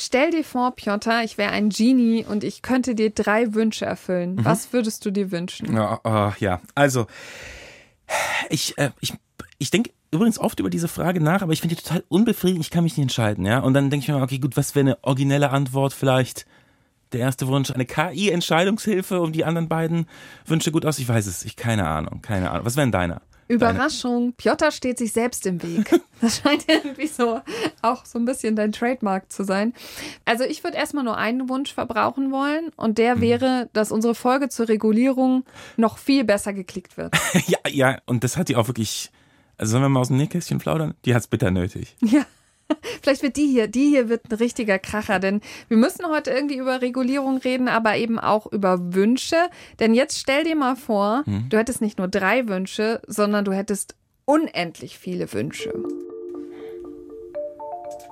Stell dir vor, Piotr, ich wäre ein Genie und ich könnte dir drei Wünsche erfüllen. Mhm. Was würdest du dir wünschen? Ja, oh, ja. also ich, äh, ich, ich denke übrigens oft über diese Frage nach, aber ich finde die total unbefriedigend. Ich kann mich nicht entscheiden, ja. Und dann denke ich mir, okay, gut, was wäre eine originelle Antwort? Vielleicht der erste Wunsch, eine KI-Entscheidungshilfe, um die anderen beiden Wünsche gut aus. Ich weiß es, ich keine Ahnung, keine Ahnung. Was wäre denn deiner? Überraschung, Piotr steht sich selbst im Weg. Das scheint irgendwie so auch so ein bisschen dein Trademark zu sein. Also ich würde erstmal nur einen Wunsch verbrauchen wollen und der mhm. wäre, dass unsere Folge zur Regulierung noch viel besser geklickt wird. ja, ja, und das hat die auch wirklich, also sollen wir mal aus dem Nähkästchen plaudern? Die hat es bitter nötig. Ja. Vielleicht wird die hier, die hier wird ein richtiger Kracher, denn wir müssen heute irgendwie über Regulierung reden, aber eben auch über Wünsche. Denn jetzt stell dir mal vor, hm. du hättest nicht nur drei Wünsche, sondern du hättest unendlich viele Wünsche.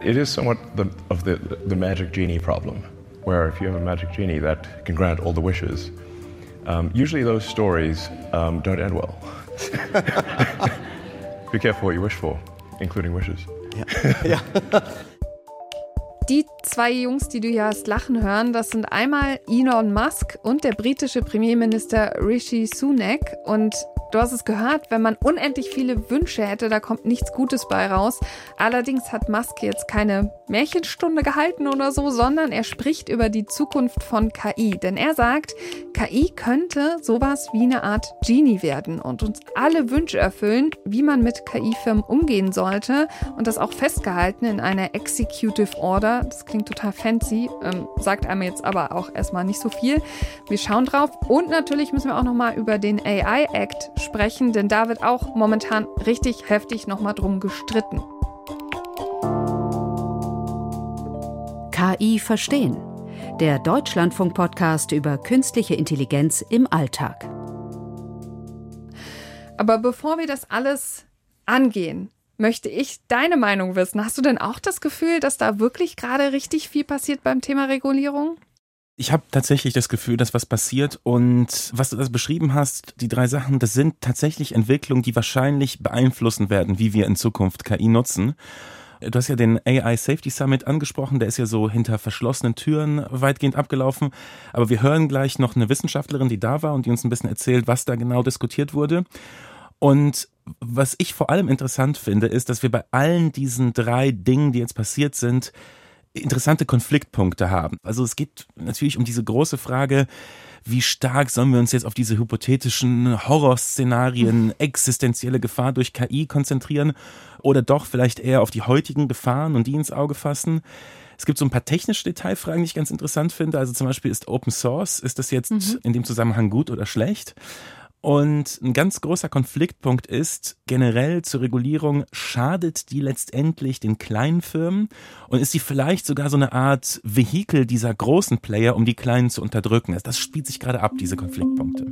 It is somewhat the, of the, the magic genie problem, where if you have a magic genie that can grant all the wishes, um, usually those stories um, don't end well. Be careful what you wish for, including wishes. Ja. ja. Die zwei Jungs, die du hier hast lachen hören, das sind einmal Elon Musk und der britische Premierminister Rishi Sunak. Und Du hast es gehört, wenn man unendlich viele Wünsche hätte, da kommt nichts Gutes bei raus. Allerdings hat Musk jetzt keine Märchenstunde gehalten oder so, sondern er spricht über die Zukunft von KI. Denn er sagt, KI könnte sowas wie eine Art Genie werden und uns alle Wünsche erfüllen, wie man mit KI-Firmen umgehen sollte. Und das auch festgehalten in einer Executive Order. Das klingt total fancy, ähm, sagt einem jetzt aber auch erstmal nicht so viel. Wir schauen drauf. Und natürlich müssen wir auch nochmal über den AI Act sprechen, denn da wird auch momentan richtig heftig nochmal drum gestritten. KI verstehen. Der Deutschlandfunk-Podcast über künstliche Intelligenz im Alltag. Aber bevor wir das alles angehen, möchte ich deine Meinung wissen. Hast du denn auch das Gefühl, dass da wirklich gerade richtig viel passiert beim Thema Regulierung? Ich habe tatsächlich das Gefühl, dass was passiert und was du das beschrieben hast, die drei Sachen, das sind tatsächlich Entwicklungen, die wahrscheinlich beeinflussen werden, wie wir in Zukunft KI nutzen. Du hast ja den AI Safety Summit angesprochen, der ist ja so hinter verschlossenen Türen weitgehend abgelaufen. Aber wir hören gleich noch eine Wissenschaftlerin, die da war und die uns ein bisschen erzählt, was da genau diskutiert wurde. Und was ich vor allem interessant finde, ist, dass wir bei allen diesen drei Dingen, die jetzt passiert sind, interessante Konfliktpunkte haben. Also es geht natürlich um diese große Frage, wie stark sollen wir uns jetzt auf diese hypothetischen Horrorszenarien, existenzielle Gefahr durch KI konzentrieren oder doch vielleicht eher auf die heutigen Gefahren und die ins Auge fassen? Es gibt so ein paar technische Detailfragen, die ich ganz interessant finde. Also zum Beispiel ist Open Source, ist das jetzt mhm. in dem Zusammenhang gut oder schlecht? Und ein ganz großer Konfliktpunkt ist, generell zur Regulierung schadet die letztendlich den kleinen Firmen und ist sie vielleicht sogar so eine Art Vehikel dieser großen Player, um die kleinen zu unterdrücken. Das spielt sich gerade ab, diese Konfliktpunkte.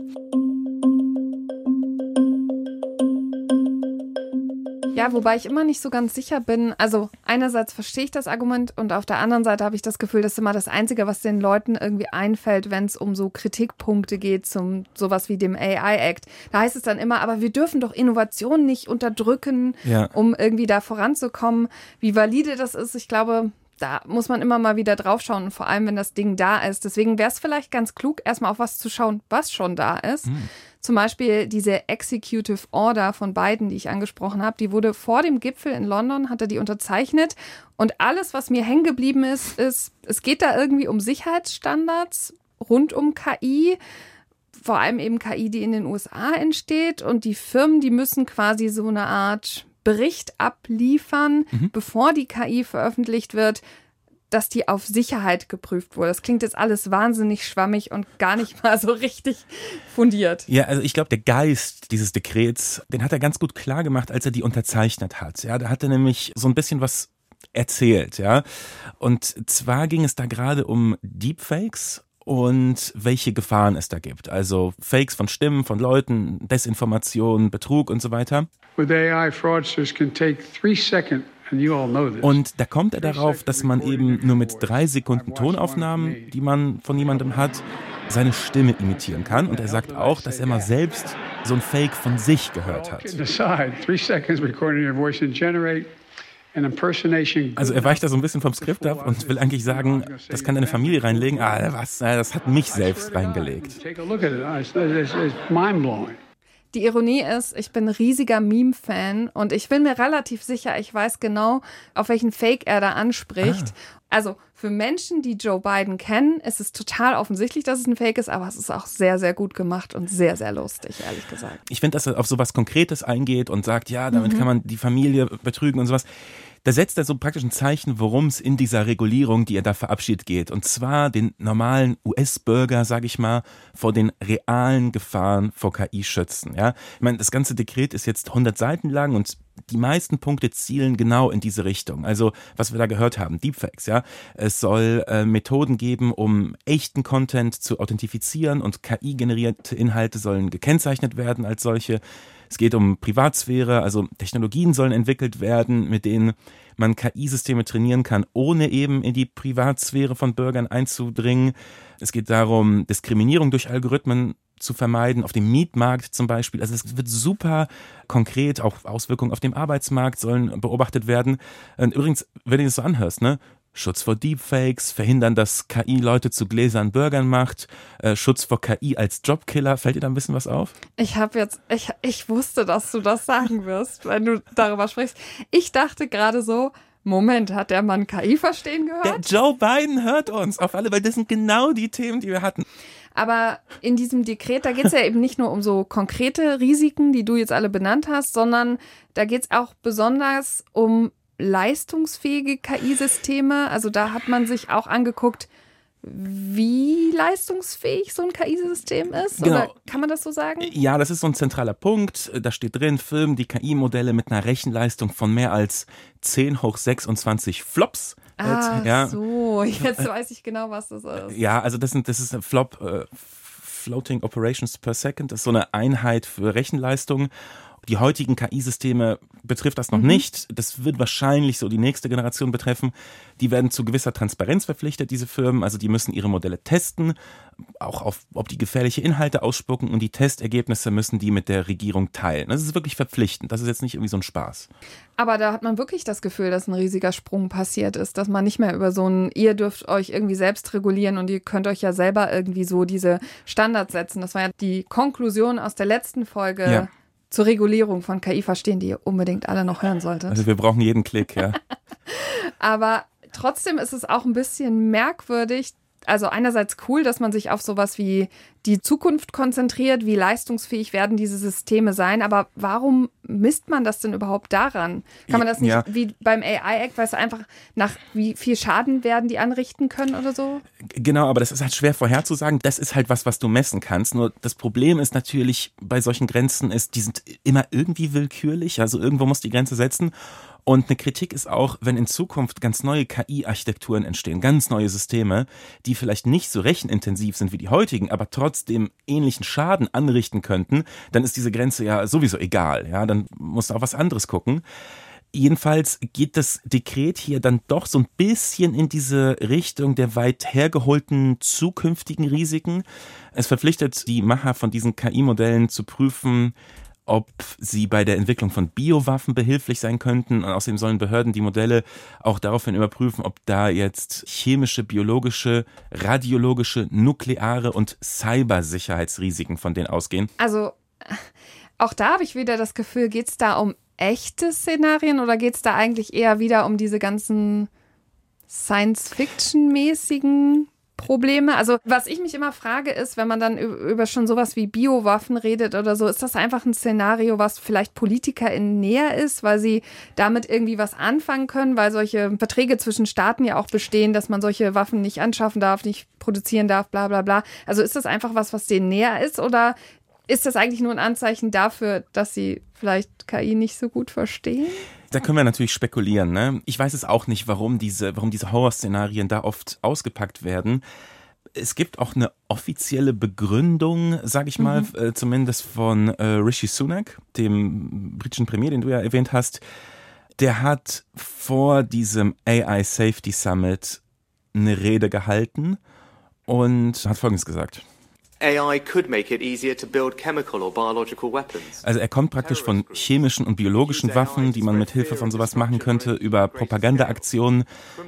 Ja, wobei ich immer nicht so ganz sicher bin. Also einerseits verstehe ich das Argument und auf der anderen Seite habe ich das Gefühl, das ist immer das Einzige, was den Leuten irgendwie einfällt, wenn es um so Kritikpunkte geht, zum sowas wie dem AI Act. Da heißt es dann immer, aber wir dürfen doch Innovation nicht unterdrücken, ja. um irgendwie da voranzukommen. Wie valide das ist, ich glaube, da muss man immer mal wieder draufschauen, vor allem wenn das Ding da ist. Deswegen wäre es vielleicht ganz klug, erstmal auf was zu schauen, was schon da ist. Hm. Zum Beispiel diese Executive Order von Biden, die ich angesprochen habe, die wurde vor dem Gipfel in London, hat er die unterzeichnet. Und alles, was mir hängen geblieben ist, ist, es geht da irgendwie um Sicherheitsstandards rund um KI vor allem eben KI, die in den USA entsteht. Und die Firmen, die müssen quasi so eine Art Bericht abliefern, mhm. bevor die KI veröffentlicht wird, dass die auf Sicherheit geprüft wurde. Das klingt jetzt alles wahnsinnig schwammig und gar nicht mal so richtig fundiert. Ja, also ich glaube, der Geist dieses Dekrets, den hat er ganz gut klar gemacht, als er die unterzeichnet hat. Ja, da hat er nämlich so ein bisschen was erzählt, ja. Und zwar ging es da gerade um Deepfakes und welche Gefahren es da gibt. Also Fakes von Stimmen, von Leuten, Desinformation, Betrug und so weiter. With AI, fraudsters can take three seconds und da kommt er darauf, dass man eben nur mit drei Sekunden Tonaufnahmen, die man von jemandem hat, seine Stimme imitieren kann. Und er sagt auch, dass er mal selbst so ein Fake von sich gehört hat. Also er weicht da so ein bisschen vom Skript ab und will eigentlich sagen, das kann deine Familie reinlegen. Ah, was? Das hat mich selbst reingelegt. Die Ironie ist, ich bin riesiger Meme-Fan und ich bin mir relativ sicher, ich weiß genau, auf welchen Fake er da anspricht. Ah. Also für Menschen, die Joe Biden kennen, ist es total offensichtlich, dass es ein Fake ist, aber es ist auch sehr, sehr gut gemacht und sehr, sehr lustig, ehrlich gesagt. Ich finde, dass er auf sowas Konkretes eingeht und sagt, ja, damit mhm. kann man die Familie betrügen und sowas. Da setzt er so praktisch ein Zeichen, worum es in dieser Regulierung, die er da verabschiedet, geht. Und zwar den normalen US-Bürger, sage ich mal, vor den realen Gefahren vor KI schützen. Ja, ich meine, das ganze Dekret ist jetzt 100 Seiten lang und die meisten Punkte zielen genau in diese Richtung. Also, was wir da gehört haben, Deepfakes, ja. Es soll äh, Methoden geben, um echten Content zu authentifizieren und KI-generierte Inhalte sollen gekennzeichnet werden als solche. Es geht um Privatsphäre, also Technologien sollen entwickelt werden, mit denen man KI-Systeme trainieren kann, ohne eben in die Privatsphäre von Bürgern einzudringen. Es geht darum, Diskriminierung durch Algorithmen zu vermeiden, auf dem Mietmarkt zum Beispiel. Also es wird super konkret, auch Auswirkungen auf dem Arbeitsmarkt sollen beobachtet werden. Und übrigens, wenn du das so anhörst, ne, Schutz vor Deepfakes, verhindern, dass KI Leute zu gläsern Bürgern macht, äh, Schutz vor KI als Jobkiller. Fällt dir da ein bisschen was auf? Ich habe jetzt, ich, ich wusste, dass du das sagen wirst, wenn du darüber sprichst. Ich dachte gerade so, Moment, hat der Mann KI verstehen gehört? Der Joe Biden hört uns auf alle, weil das sind genau die Themen, die wir hatten. Aber in diesem Dekret, da geht es ja eben nicht nur um so konkrete Risiken, die du jetzt alle benannt hast, sondern da geht es auch besonders um leistungsfähige KI-Systeme. Also da hat man sich auch angeguckt, wie leistungsfähig so ein KI-System ist? Genau. Oder kann man das so sagen? Ja, das ist so ein zentraler Punkt. Da steht drin, filmen die KI-Modelle mit einer Rechenleistung von mehr als 10 hoch 26 Flops. Ah, ja. so, jetzt weiß ich genau, was das ist. Ja, also das, sind, das ist ein Flop, äh, Floating Operations per Second, das ist so eine Einheit für Rechenleistung. Die heutigen KI-Systeme betrifft das noch mhm. nicht. Das wird wahrscheinlich so die nächste Generation betreffen. Die werden zu gewisser Transparenz verpflichtet, diese Firmen. Also die müssen ihre Modelle testen, auch auf, ob die gefährliche Inhalte ausspucken und die Testergebnisse müssen die mit der Regierung teilen. Das ist wirklich verpflichtend. Das ist jetzt nicht irgendwie so ein Spaß. Aber da hat man wirklich das Gefühl, dass ein riesiger Sprung passiert ist, dass man nicht mehr über so ein, ihr dürft euch irgendwie selbst regulieren und ihr könnt euch ja selber irgendwie so diese Standards setzen. Das war ja die Konklusion aus der letzten Folge. Ja zur Regulierung von KI verstehen, die ihr unbedingt alle noch hören solltet. Also wir brauchen jeden Klick, ja. Aber trotzdem ist es auch ein bisschen merkwürdig, also einerseits cool, dass man sich auf sowas wie die Zukunft konzentriert, wie leistungsfähig werden diese Systeme sein, aber warum misst man das denn überhaupt daran? Kann man das nicht ja. wie beim AI-Act, weißt du, einfach nach wie viel Schaden werden die anrichten können oder so? Genau, aber das ist halt schwer vorherzusagen. Das ist halt was, was du messen kannst. Nur das Problem ist natürlich bei solchen Grenzen ist, die sind immer irgendwie willkürlich, also irgendwo muss die Grenze setzen. Und eine Kritik ist auch, wenn in Zukunft ganz neue KI-Architekturen entstehen, ganz neue Systeme, die vielleicht nicht so rechenintensiv sind wie die heutigen, aber trotzdem ähnlichen Schaden anrichten könnten, dann ist diese Grenze ja sowieso egal. Ja, dann musst du auch was anderes gucken. Jedenfalls geht das Dekret hier dann doch so ein bisschen in diese Richtung der weit hergeholten zukünftigen Risiken. Es verpflichtet die Macher von diesen KI-Modellen zu prüfen, ob sie bei der Entwicklung von Biowaffen behilflich sein könnten. Und außerdem sollen Behörden die Modelle auch daraufhin überprüfen, ob da jetzt chemische, biologische, radiologische, nukleare und Cybersicherheitsrisiken von denen ausgehen. Also auch da habe ich wieder das Gefühl, geht es da um echte Szenarien oder geht es da eigentlich eher wieder um diese ganzen Science-Fiction-mäßigen Probleme? Also, was ich mich immer frage, ist, wenn man dann über schon sowas wie Biowaffen redet oder so, ist das einfach ein Szenario, was vielleicht PolitikerInnen näher ist, weil sie damit irgendwie was anfangen können, weil solche Verträge zwischen Staaten ja auch bestehen, dass man solche Waffen nicht anschaffen darf, nicht produzieren darf, bla bla bla. Also ist das einfach was, was denen näher ist oder ist das eigentlich nur ein Anzeichen dafür, dass sie vielleicht KI nicht so gut verstehen? Da können wir natürlich spekulieren. Ne? Ich weiß es auch nicht, warum diese, warum diese Horrorszenarien da oft ausgepackt werden. Es gibt auch eine offizielle Begründung, sage ich mal, mhm. äh, zumindest von äh, Rishi Sunak, dem britischen Premier, den du ja erwähnt hast. Der hat vor diesem AI Safety Summit eine Rede gehalten und hat Folgendes gesagt. Also er kommt praktisch von chemischen und biologischen Waffen, die man mit Hilfe von sowas machen könnte, über Propagandaaktionen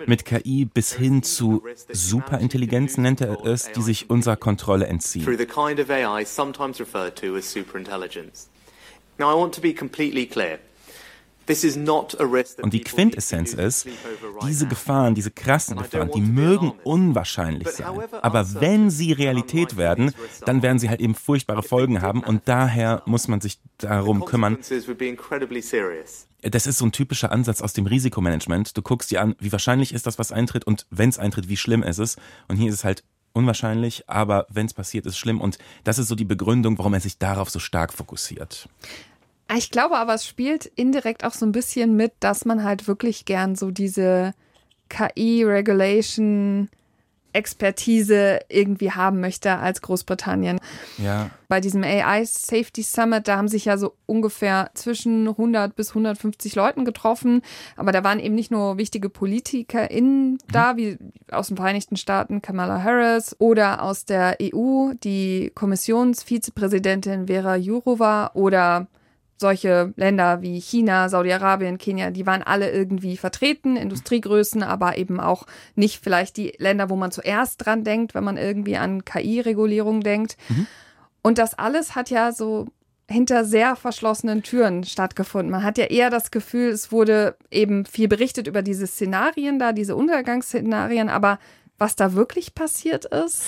mit KI bis hin zu Superintelligenz nennt er es, die sich unserer Kontrolle entziehen. Now I want to be completely clear. Und die Quintessenz ist, diese Gefahren, diese krassen Gefahren, die mögen unwahrscheinlich sein. Aber wenn sie Realität werden, dann werden sie halt eben furchtbare Folgen haben und daher muss man sich darum kümmern. Das ist so ein typischer Ansatz aus dem Risikomanagement. Du guckst dir an, wie wahrscheinlich ist das, was eintritt und wenn es eintritt, wie schlimm ist es. Und hier ist es halt unwahrscheinlich, aber wenn es passiert, ist schlimm. Und das ist so die Begründung, warum er sich darauf so stark fokussiert. Ich glaube aber, es spielt indirekt auch so ein bisschen mit, dass man halt wirklich gern so diese KI-Regulation Expertise irgendwie haben möchte als Großbritannien. Ja. Bei diesem AI Safety Summit, da haben sich ja so ungefähr zwischen 100 bis 150 Leuten getroffen, aber da waren eben nicht nur wichtige PolitikerInnen mhm. da, wie aus den Vereinigten Staaten Kamala Harris oder aus der EU die Kommissionsvizepräsidentin Vera Jourova oder solche Länder wie China, Saudi-Arabien, Kenia, die waren alle irgendwie vertreten, Industriegrößen, aber eben auch nicht vielleicht die Länder, wo man zuerst dran denkt, wenn man irgendwie an KI-Regulierung denkt. Mhm. Und das alles hat ja so hinter sehr verschlossenen Türen stattgefunden. Man hat ja eher das Gefühl, es wurde eben viel berichtet über diese Szenarien da, diese Untergangsszenarien, aber was da wirklich passiert ist?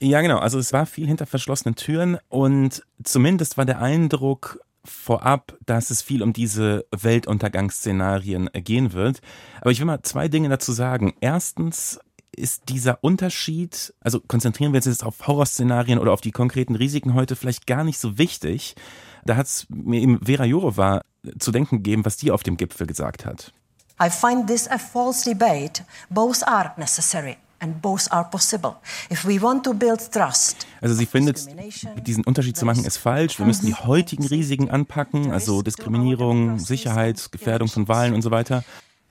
Ja, genau. Also es war viel hinter verschlossenen Türen und zumindest war der Eindruck vorab, dass es viel um diese Weltuntergangsszenarien gehen wird. Aber ich will mal zwei Dinge dazu sagen. Erstens ist dieser Unterschied, also konzentrieren wir uns jetzt auf Horrorszenarien oder auf die konkreten Risiken heute vielleicht gar nicht so wichtig. Da hat es mir eben Vera Jourova zu denken gegeben, was die auf dem Gipfel gesagt hat. I find this a false debate. Both are necessary. Also sie findet, diesen Unterschied zu machen ist falsch. Wir müssen die heutigen Risiken anpacken, also Diskriminierung, Sicherheit, Gefährdung von Wahlen und so weiter.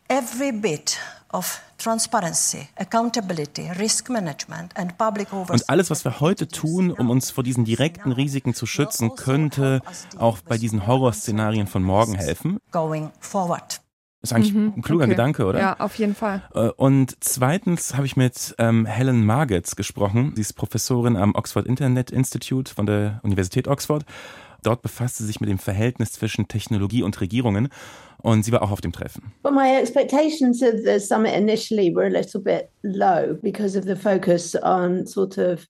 Every bit of transparency, accountability, risk management and public Und alles, was wir heute tun, um uns vor diesen direkten Risiken zu schützen, könnte auch bei diesen Horrorszenarien von morgen helfen. Going forward. Ist eigentlich mhm, ein kluger okay. Gedanke, oder? Ja, auf jeden Fall. Äh, und zweitens habe ich mit ähm, Helen Margetts gesprochen. Sie ist Professorin am Oxford Internet Institute von der Universität Oxford. Dort befasst sie sich mit dem Verhältnis zwischen Technologie und Regierungen und sie war auch auf dem Treffen. But my expectations of the summit initially were a little bit low because of the focus on sort of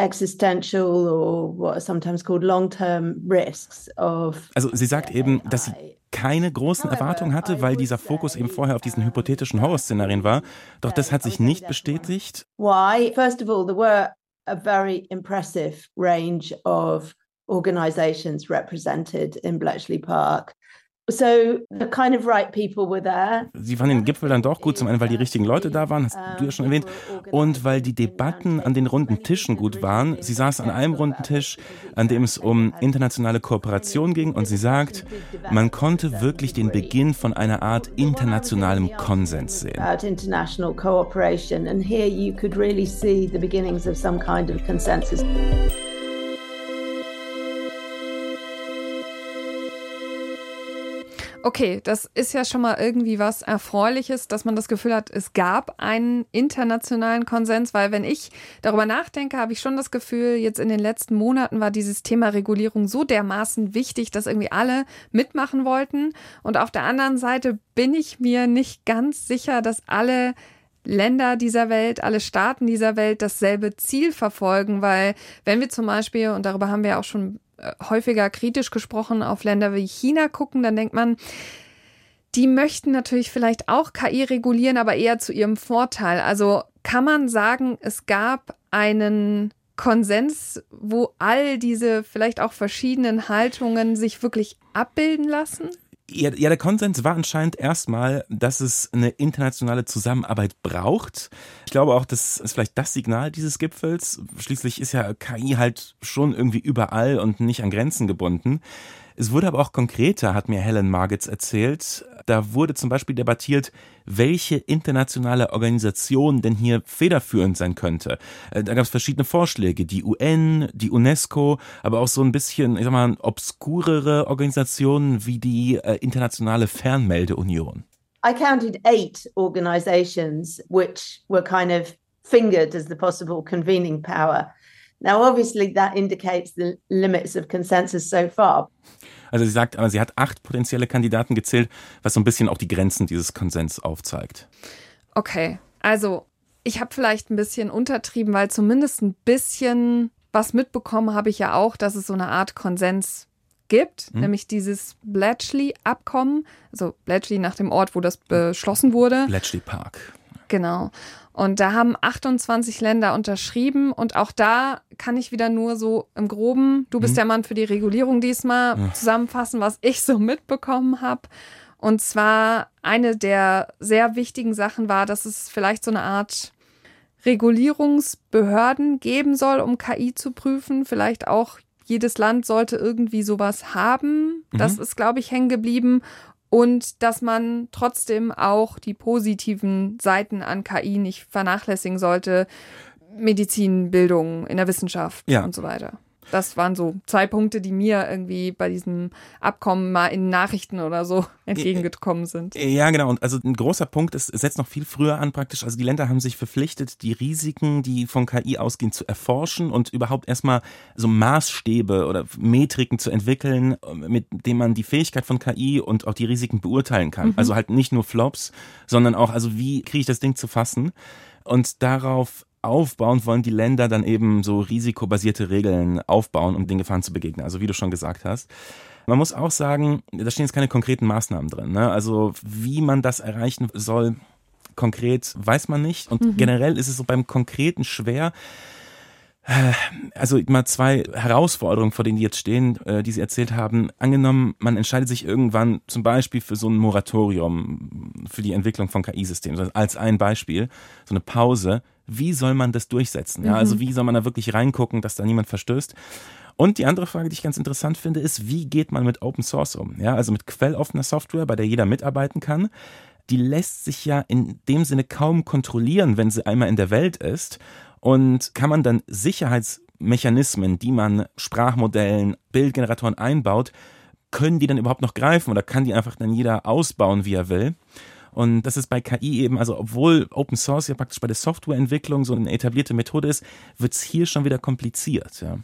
existential or what are sometimes called long-term risks of Also sie sagt eben, dass sie keine großen Erwartungen hatte, weil dieser Fokus eben vorher auf diesen hypothetischen Horrorszenarien war. Doch das hat sich nicht bestätigt. Why? First of all, there were a very impressive range of organizations represented in Bletchley Park. So the kind of right people were there. Sie fanden den Gipfel dann doch gut, zum einen, weil die richtigen Leute da waren, hast du ja schon erwähnt, und weil die Debatten an den runden Tischen gut waren. Sie saß an einem runden Tisch, an dem es um internationale Kooperation ging, und sie sagt, man konnte wirklich den Beginn von einer Art internationalem Konsens sehen. About international cooperation, and here you could really see the beginnings of some kind of consensus. Okay, das ist ja schon mal irgendwie was Erfreuliches, dass man das Gefühl hat, es gab einen internationalen Konsens, weil wenn ich darüber nachdenke, habe ich schon das Gefühl, jetzt in den letzten Monaten war dieses Thema Regulierung so dermaßen wichtig, dass irgendwie alle mitmachen wollten. Und auf der anderen Seite bin ich mir nicht ganz sicher, dass alle Länder dieser Welt, alle Staaten dieser Welt dasselbe Ziel verfolgen, weil wenn wir zum Beispiel, und darüber haben wir auch schon häufiger kritisch gesprochen auf Länder wie China gucken, dann denkt man, die möchten natürlich vielleicht auch KI regulieren, aber eher zu ihrem Vorteil. Also kann man sagen, es gab einen Konsens, wo all diese vielleicht auch verschiedenen Haltungen sich wirklich abbilden lassen? Ja, ja, der Konsens war anscheinend erstmal, dass es eine internationale Zusammenarbeit braucht. Ich glaube auch, das ist vielleicht das Signal dieses Gipfels. Schließlich ist ja KI halt schon irgendwie überall und nicht an Grenzen gebunden. Es wurde aber auch konkreter, hat mir Helen Margits erzählt. Da wurde zum Beispiel debattiert, welche internationale Organisation denn hier federführend sein könnte. Äh, da gab es verschiedene Vorschläge, die UN, die UNESCO, aber auch so ein bisschen, ich sag mal, obskurere Organisationen wie die äh, Internationale Fernmeldeunion. I counted eight organizations which were kind of fingered as the possible convening power. Now, obviously, that indicates the limits of consensus so far. Also sie sagt, aber sie hat acht potenzielle Kandidaten gezählt, was so ein bisschen auch die Grenzen dieses Konsens aufzeigt. Okay, also ich habe vielleicht ein bisschen untertrieben, weil zumindest ein bisschen was mitbekommen habe ich ja auch, dass es so eine Art Konsens gibt, hm. nämlich dieses Bletchley-Abkommen, also Bletchley nach dem Ort, wo das beschlossen wurde. Bletchley Park. Genau. Und da haben 28 Länder unterschrieben und auch da kann ich wieder nur so im Groben, du bist mhm. der Mann für die Regulierung diesmal, ja. zusammenfassen, was ich so mitbekommen habe. Und zwar eine der sehr wichtigen Sachen war, dass es vielleicht so eine Art Regulierungsbehörden geben soll, um KI zu prüfen. Vielleicht auch jedes Land sollte irgendwie sowas haben. Das mhm. ist, glaube ich, hängen geblieben und dass man trotzdem auch die positiven Seiten an KI nicht vernachlässigen sollte. Medizinbildung in der Wissenschaft ja. und so weiter. Das waren so zwei Punkte, die mir irgendwie bei diesem Abkommen mal in Nachrichten oder so entgegengekommen sind. Ja, genau. Und also ein großer Punkt ist, es setzt noch viel früher an praktisch. Also die Länder haben sich verpflichtet, die Risiken, die von KI ausgehen, zu erforschen und überhaupt erstmal so Maßstäbe oder Metriken zu entwickeln, mit denen man die Fähigkeit von KI und auch die Risiken beurteilen kann. Mhm. Also halt nicht nur Flops, sondern auch, also wie kriege ich das Ding zu fassen? Und darauf aufbauen wollen die Länder dann eben so risikobasierte Regeln aufbauen, um den Gefahren zu begegnen. Also wie du schon gesagt hast. Man muss auch sagen, da stehen jetzt keine konkreten Maßnahmen drin. Ne? Also wie man das erreichen soll, konkret weiß man nicht. Und mhm. generell ist es so beim Konkreten schwer. Also mal zwei Herausforderungen, vor denen die jetzt stehen, äh, die Sie erzählt haben. Angenommen, man entscheidet sich irgendwann zum Beispiel für so ein Moratorium für die Entwicklung von KI-Systemen, als ein Beispiel, so eine Pause wie soll man das durchsetzen? Ja, also mhm. wie soll man da wirklich reingucken, dass da niemand verstößt? Und die andere Frage, die ich ganz interessant finde, ist, wie geht man mit Open Source um? Ja, also mit quelloffener Software, bei der jeder mitarbeiten kann. Die lässt sich ja in dem Sinne kaum kontrollieren, wenn sie einmal in der Welt ist. Und kann man dann Sicherheitsmechanismen, die man Sprachmodellen, Bildgeneratoren einbaut, können die dann überhaupt noch greifen oder kann die einfach dann jeder ausbauen, wie er will? Und das ist bei KI eben, also obwohl Open Source ja praktisch bei der Softwareentwicklung so eine etablierte Methode ist, wird es hier schon wieder kompliziert. Ja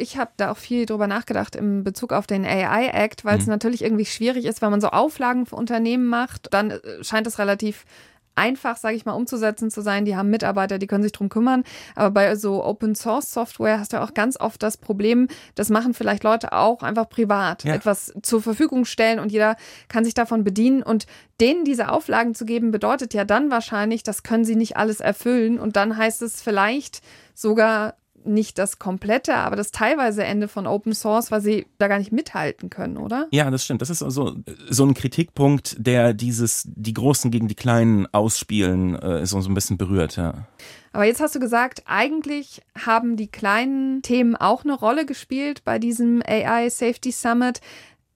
ich habe da auch viel drüber nachgedacht im Bezug auf den AI Act, weil es mhm. natürlich irgendwie schwierig ist, wenn man so Auflagen für Unternehmen macht, dann äh, scheint es relativ einfach, sage ich mal, umzusetzen zu sein. Die haben Mitarbeiter, die können sich drum kümmern. Aber bei so Open Source Software hast du auch ganz oft das Problem, das machen vielleicht Leute auch einfach privat, ja. etwas zur Verfügung stellen und jeder kann sich davon bedienen. Und denen diese Auflagen zu geben, bedeutet ja dann wahrscheinlich, das können sie nicht alles erfüllen. Und dann heißt es vielleicht sogar nicht das komplette, aber das teilweise Ende von Open Source, weil sie da gar nicht mithalten können, oder? Ja, das stimmt. Das ist also so ein Kritikpunkt, der dieses die Großen gegen die Kleinen ausspielen, äh, so, so ein bisschen berührt, ja. Aber jetzt hast du gesagt, eigentlich haben die kleinen Themen auch eine Rolle gespielt bei diesem AI Safety Summit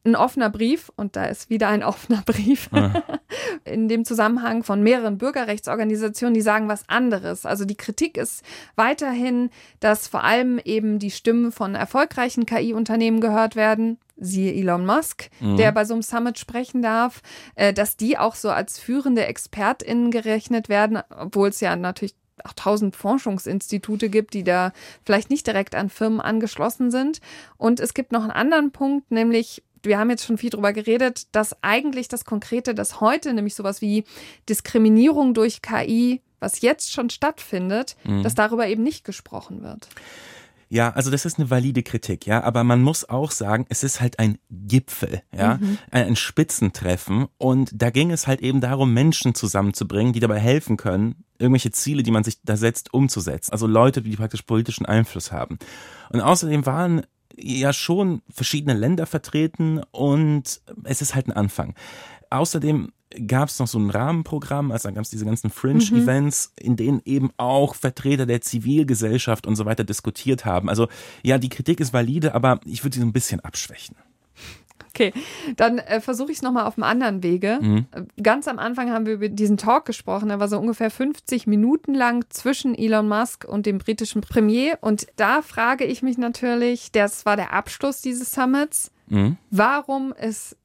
ein offener Brief, und da ist wieder ein offener Brief, ah. in dem Zusammenhang von mehreren Bürgerrechtsorganisationen, die sagen was anderes. Also die Kritik ist weiterhin, dass vor allem eben die Stimmen von erfolgreichen KI-Unternehmen gehört werden, siehe Elon Musk, mhm. der bei so einem Summit sprechen darf, äh, dass die auch so als führende ExpertInnen gerechnet werden, obwohl es ja natürlich auch tausend Forschungsinstitute gibt, die da vielleicht nicht direkt an Firmen angeschlossen sind. Und es gibt noch einen anderen Punkt, nämlich wir haben jetzt schon viel darüber geredet, dass eigentlich das Konkrete, das heute, nämlich sowas wie Diskriminierung durch KI, was jetzt schon stattfindet, mhm. dass darüber eben nicht gesprochen wird. Ja, also das ist eine valide Kritik, ja, aber man muss auch sagen, es ist halt ein Gipfel, ja, mhm. ein Spitzentreffen und da ging es halt eben darum, Menschen zusammenzubringen, die dabei helfen können, irgendwelche Ziele, die man sich da setzt, umzusetzen. Also Leute, die praktisch politischen Einfluss haben. Und außerdem waren ja schon verschiedene Länder vertreten und es ist halt ein Anfang. Außerdem gab es noch so ein Rahmenprogramm, also gab es diese ganzen Fringe-Events, mhm. in denen eben auch Vertreter der Zivilgesellschaft und so weiter diskutiert haben. Also ja, die Kritik ist valide, aber ich würde sie so ein bisschen abschwächen. Okay, dann äh, versuche ich es nochmal auf einem anderen Wege. Mhm. Ganz am Anfang haben wir über diesen Talk gesprochen, der war so ungefähr 50 Minuten lang zwischen Elon Musk und dem britischen Premier. Und da frage ich mich natürlich, das war der Abschluss dieses Summits, mhm. warum ist,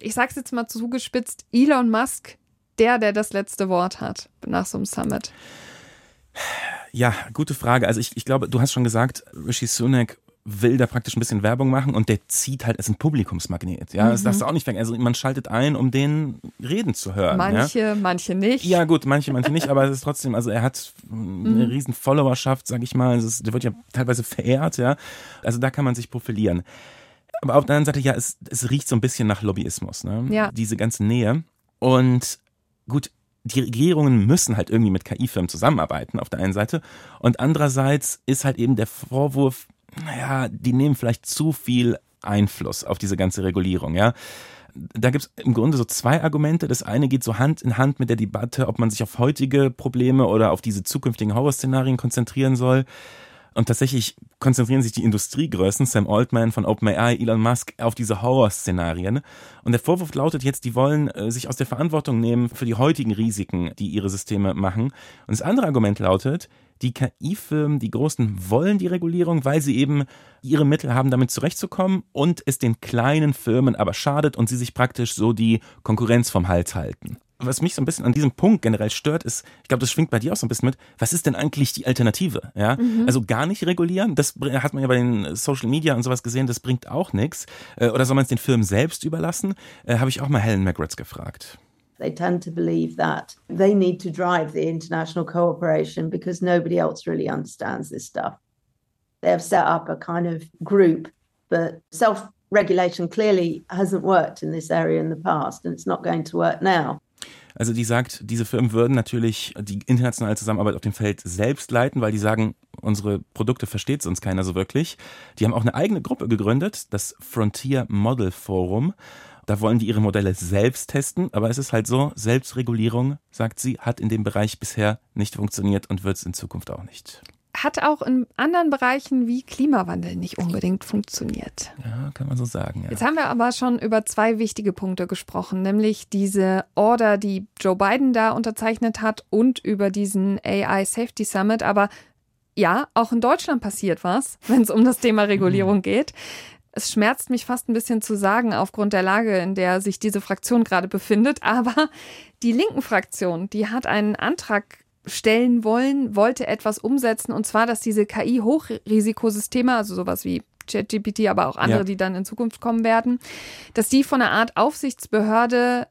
ich sage es jetzt mal zugespitzt, Elon Musk der, der das letzte Wort hat nach so einem Summit? Ja, gute Frage. Also ich, ich glaube, du hast schon gesagt, Rishi Sunak will da praktisch ein bisschen Werbung machen und der zieht halt als ein Publikumsmagnet. Ja, mhm. das darfst du auch nicht vergessen. Also man schaltet ein, um den reden zu hören. Manche, ja? manche nicht. Ja, gut, manche, manche nicht, aber es ist trotzdem, also er hat eine mhm. riesen Followerschaft, sag ich mal. Ist, der wird ja teilweise verehrt, ja. Also da kann man sich profilieren. Aber auf der anderen Seite, ja, es, es riecht so ein bisschen nach Lobbyismus, ne? Ja. Diese ganze Nähe. Und gut, die Regierungen müssen halt irgendwie mit KI-Firmen zusammenarbeiten auf der einen Seite und andererseits ist halt eben der Vorwurf, naja, die nehmen vielleicht zu viel Einfluss auf diese ganze Regulierung, ja. Da gibt es im Grunde so zwei Argumente. Das eine geht so Hand in Hand mit der Debatte, ob man sich auf heutige Probleme oder auf diese zukünftigen Horrorszenarien konzentrieren soll. Und tatsächlich konzentrieren sich die Industriegrößen, Sam Altman von OpenAI, Elon Musk, auf diese Horrorszenarien. Und der Vorwurf lautet jetzt, die wollen äh, sich aus der Verantwortung nehmen für die heutigen Risiken, die ihre Systeme machen. Und das andere Argument lautet, die KI-Firmen, die Großen, wollen die Regulierung, weil sie eben ihre Mittel haben, damit zurechtzukommen und es den kleinen Firmen aber schadet und sie sich praktisch so die Konkurrenz vom Hals halten was mich so ein bisschen an diesem Punkt generell stört, ist, ich glaube, das schwingt bei dir auch so ein bisschen mit, was ist denn eigentlich die Alternative? Ja? Mhm. Also gar nicht regulieren, das hat man ja bei den Social Media und sowas gesehen, das bringt auch nichts. Äh, oder soll man es den Firmen selbst überlassen? Äh, Habe ich auch mal Helen Magritz gefragt. They tend to believe that they need to drive the international cooperation because nobody else really understands this stuff. They have set up a kind of group, but self regulation clearly hasn't worked in this area in the past and it's not going to work now. Also die sagt, diese Firmen würden natürlich die internationale Zusammenarbeit auf dem Feld selbst leiten, weil die sagen, unsere Produkte versteht sonst keiner so wirklich. Die haben auch eine eigene Gruppe gegründet, das Frontier Model Forum. Da wollen die ihre Modelle selbst testen, aber es ist halt so, Selbstregulierung, sagt sie, hat in dem Bereich bisher nicht funktioniert und wird es in Zukunft auch nicht hat auch in anderen Bereichen wie Klimawandel nicht unbedingt funktioniert. Ja, kann man so sagen. Ja. Jetzt haben wir aber schon über zwei wichtige Punkte gesprochen, nämlich diese Order, die Joe Biden da unterzeichnet hat und über diesen AI Safety Summit. Aber ja, auch in Deutschland passiert was, wenn es um das Thema Regulierung mhm. geht. Es schmerzt mich fast ein bisschen zu sagen, aufgrund der Lage, in der sich diese Fraktion gerade befindet. Aber die linken Fraktion, die hat einen Antrag stellen wollen, wollte etwas umsetzen und zwar, dass diese KI-Hochrisikosysteme, also sowas wie ChatGPT, aber auch andere, ja. die dann in Zukunft kommen werden, dass die von einer Art Aufsichtsbehörde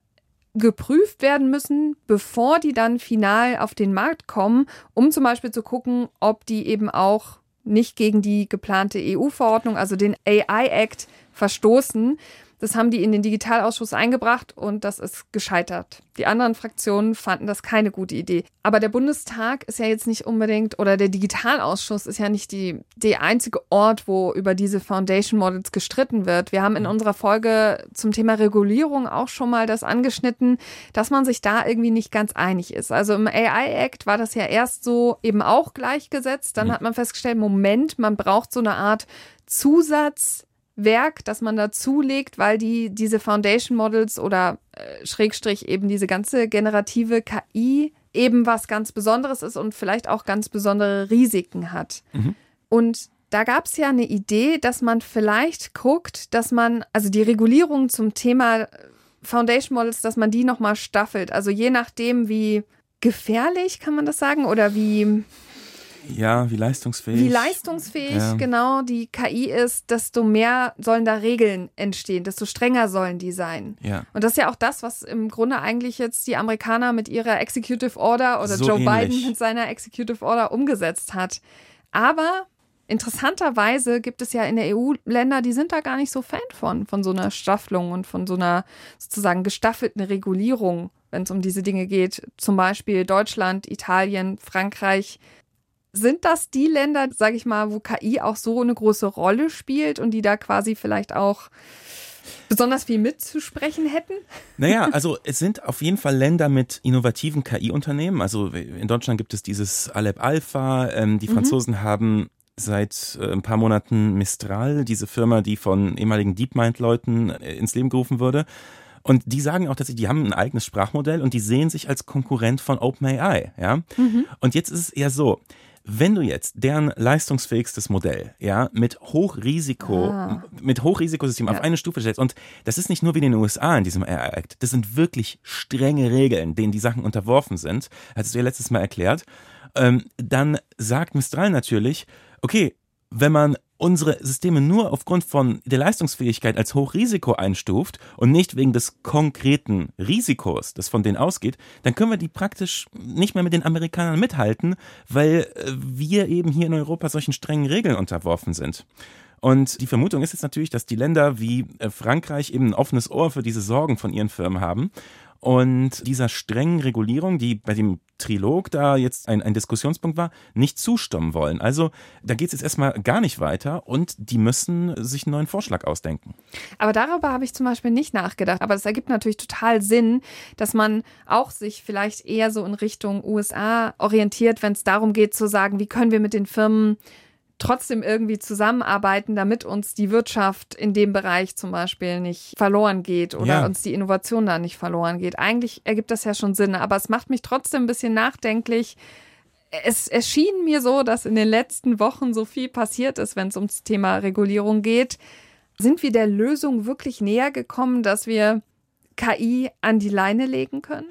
geprüft werden müssen, bevor die dann final auf den Markt kommen, um zum Beispiel zu gucken, ob die eben auch nicht gegen die geplante EU-Verordnung, also den AI-Act, verstoßen. Das haben die in den Digitalausschuss eingebracht und das ist gescheitert. Die anderen Fraktionen fanden das keine gute Idee. Aber der Bundestag ist ja jetzt nicht unbedingt, oder der Digitalausschuss ist ja nicht die, der einzige Ort, wo über diese Foundation Models gestritten wird. Wir haben in unserer Folge zum Thema Regulierung auch schon mal das angeschnitten, dass man sich da irgendwie nicht ganz einig ist. Also im AI Act war das ja erst so eben auch gleichgesetzt. Dann hat man festgestellt, Moment, man braucht so eine Art Zusatz Werk, das man dazulegt, weil die diese Foundation Models oder äh, Schrägstrich eben diese ganze generative KI eben was ganz Besonderes ist und vielleicht auch ganz besondere Risiken hat. Mhm. Und da gab es ja eine Idee, dass man vielleicht guckt, dass man, also die Regulierung zum Thema Foundation Models, dass man die nochmal staffelt. Also je nachdem, wie gefährlich, kann man das sagen, oder wie ja, wie leistungsfähig. Wie leistungsfähig, ja. genau, die KI ist, desto mehr sollen da Regeln entstehen, desto strenger sollen die sein. Ja. Und das ist ja auch das, was im Grunde eigentlich jetzt die Amerikaner mit ihrer Executive Order oder so Joe ähnlich. Biden mit seiner Executive Order umgesetzt hat. Aber interessanterweise gibt es ja in der EU Länder, die sind da gar nicht so Fan von, von so einer Staffelung und von so einer sozusagen gestaffelten Regulierung, wenn es um diese Dinge geht. Zum Beispiel Deutschland, Italien, Frankreich sind das die Länder, sage ich mal, wo KI auch so eine große Rolle spielt und die da quasi vielleicht auch besonders viel mitzusprechen hätten? Naja, also es sind auf jeden Fall Länder mit innovativen KI-Unternehmen. Also in Deutschland gibt es dieses Alep Alpha, ähm, die mhm. Franzosen mhm. haben seit äh, ein paar Monaten Mistral, diese Firma, die von ehemaligen DeepMind-Leuten äh, ins Leben gerufen wurde. Und die sagen auch tatsächlich, die haben ein eigenes Sprachmodell und die sehen sich als Konkurrent von OpenAI. Ja? Mhm. Und jetzt ist es eher so, wenn du jetzt deren leistungsfähigstes Modell, ja, mit Hochrisiko, ah. mit Hochrisikosystem ja. auf eine Stufe stellst, und das ist nicht nur wie in den USA in diesem AI Act, das sind wirklich strenge Regeln, denen die Sachen unterworfen sind, hast du ja letztes Mal erklärt, ähm, dann sagt Mistral natürlich, okay, wenn man unsere Systeme nur aufgrund von der Leistungsfähigkeit als Hochrisiko einstuft und nicht wegen des konkreten Risikos, das von denen ausgeht, dann können wir die praktisch nicht mehr mit den Amerikanern mithalten, weil äh, wir eben hier in Europa solchen strengen Regeln unterworfen sind. Und die Vermutung ist jetzt natürlich, dass die Länder wie äh, Frankreich eben ein offenes Ohr für diese Sorgen von ihren Firmen haben und dieser strengen Regulierung, die bei dem Trilog da jetzt ein, ein Diskussionspunkt war, nicht zustimmen wollen. Also da geht es jetzt erstmal gar nicht weiter und die müssen sich einen neuen Vorschlag ausdenken. Aber darüber habe ich zum Beispiel nicht nachgedacht. Aber es ergibt natürlich total Sinn, dass man auch sich vielleicht eher so in Richtung USA orientiert, wenn es darum geht zu sagen, wie können wir mit den Firmen trotzdem irgendwie zusammenarbeiten, damit uns die Wirtschaft in dem Bereich zum Beispiel nicht verloren geht oder ja. uns die Innovation da nicht verloren geht. Eigentlich ergibt das ja schon Sinn, aber es macht mich trotzdem ein bisschen nachdenklich. Es erschien mir so, dass in den letzten Wochen so viel passiert ist, wenn es ums Thema Regulierung geht. Sind wir der Lösung wirklich näher gekommen, dass wir KI an die Leine legen können?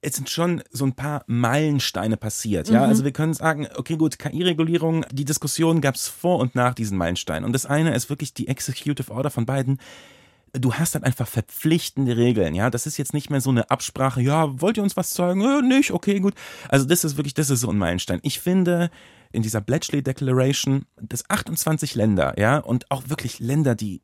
Es sind schon so ein paar Meilensteine passiert. Ja, mhm. also wir können sagen, okay, gut, KI-Regulierung, die Diskussion gab es vor und nach diesen Meilensteinen. Und das eine ist wirklich die Executive Order von beiden du hast dann einfach verpflichtende Regeln, ja. Das ist jetzt nicht mehr so eine Absprache, ja, wollt ihr uns was zeigen? Äh, nicht, okay, gut. Also das ist wirklich, das ist so ein Meilenstein. Ich finde, in dieser Bletchley Declaration, dass 28 Länder, ja, und auch wirklich Länder, die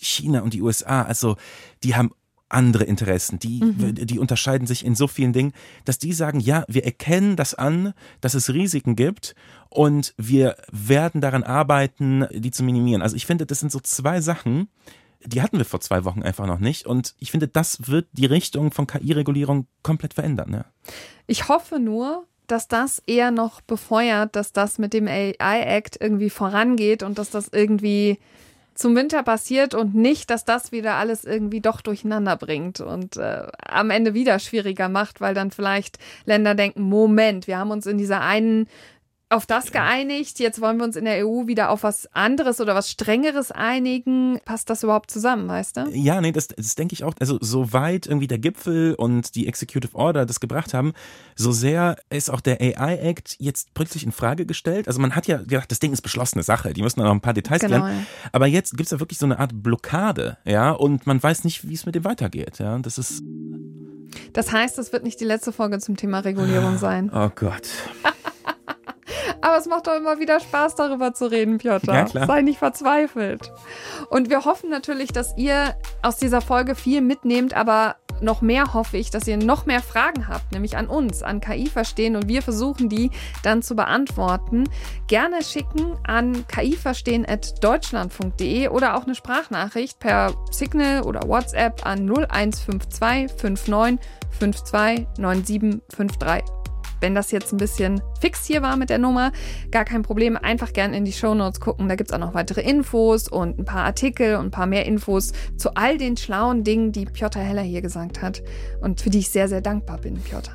China und die USA, also die haben andere Interessen, die, mhm. die unterscheiden sich in so vielen Dingen, dass die sagen, ja, wir erkennen das an, dass es Risiken gibt und wir werden daran arbeiten, die zu minimieren. Also ich finde, das sind so zwei Sachen, die hatten wir vor zwei Wochen einfach noch nicht. Und ich finde, das wird die Richtung von KI-Regulierung komplett verändern. Ja. Ich hoffe nur, dass das eher noch befeuert, dass das mit dem AI-Act irgendwie vorangeht und dass das irgendwie zum Winter passiert und nicht, dass das wieder alles irgendwie doch durcheinander bringt und äh, am Ende wieder schwieriger macht, weil dann vielleicht Länder denken, Moment, wir haben uns in dieser einen auf das geeinigt. Jetzt wollen wir uns in der EU wieder auf was anderes oder was Strengeres einigen. Passt das überhaupt zusammen, weißt du? Ja, nee, das, das denke ich auch. Also, soweit irgendwie der Gipfel und die Executive Order das gebracht haben, so sehr ist auch der AI-Act jetzt plötzlich in Frage gestellt. Also, man hat ja gedacht, das Ding ist beschlossene Sache. Die müssen noch ein paar Details genau, klären. Ja. Aber jetzt gibt es ja wirklich so eine Art Blockade, ja, und man weiß nicht, wie es mit dem weitergeht, ja. Das ist. Das heißt, es wird nicht die letzte Folge zum Thema Regulierung sein. Oh Gott. Aber es macht doch immer wieder Spaß, darüber zu reden, Piotr. Ja, klar. Sei nicht verzweifelt. Und wir hoffen natürlich, dass ihr aus dieser Folge viel mitnehmt, aber noch mehr hoffe ich, dass ihr noch mehr Fragen habt, nämlich an uns, an KI verstehen und wir versuchen die dann zu beantworten. Gerne schicken an kiverstehen.deutschlandfunk.de oder auch eine Sprachnachricht per Signal oder WhatsApp an 0152 59 52 9753. Wenn das jetzt ein bisschen fix hier war mit der Nummer, gar kein Problem. Einfach gerne in die Show Notes gucken. Da gibt es auch noch weitere Infos und ein paar Artikel und ein paar mehr Infos zu all den schlauen Dingen, die Piotr Heller hier gesagt hat und für die ich sehr, sehr dankbar bin, Piotr.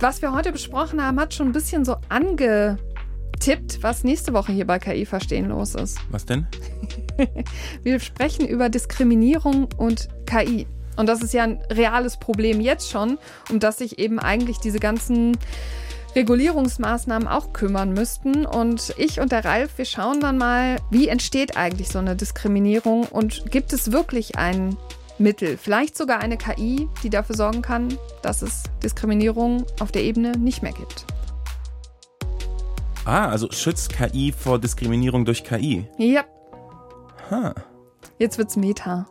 Was wir heute besprochen haben, hat schon ein bisschen so angetippt, was nächste Woche hier bei KI Verstehen los ist. Was denn? wir sprechen über Diskriminierung und KI. Und das ist ja ein reales Problem jetzt schon, um das sich eben eigentlich diese ganzen Regulierungsmaßnahmen auch kümmern müssten. Und ich und der Ralf, wir schauen dann mal, wie entsteht eigentlich so eine Diskriminierung und gibt es wirklich ein Mittel, vielleicht sogar eine KI, die dafür sorgen kann, dass es Diskriminierung auf der Ebene nicht mehr gibt. Ah, also schützt KI vor Diskriminierung durch KI? Ja. Huh. Jetzt wird's Meta.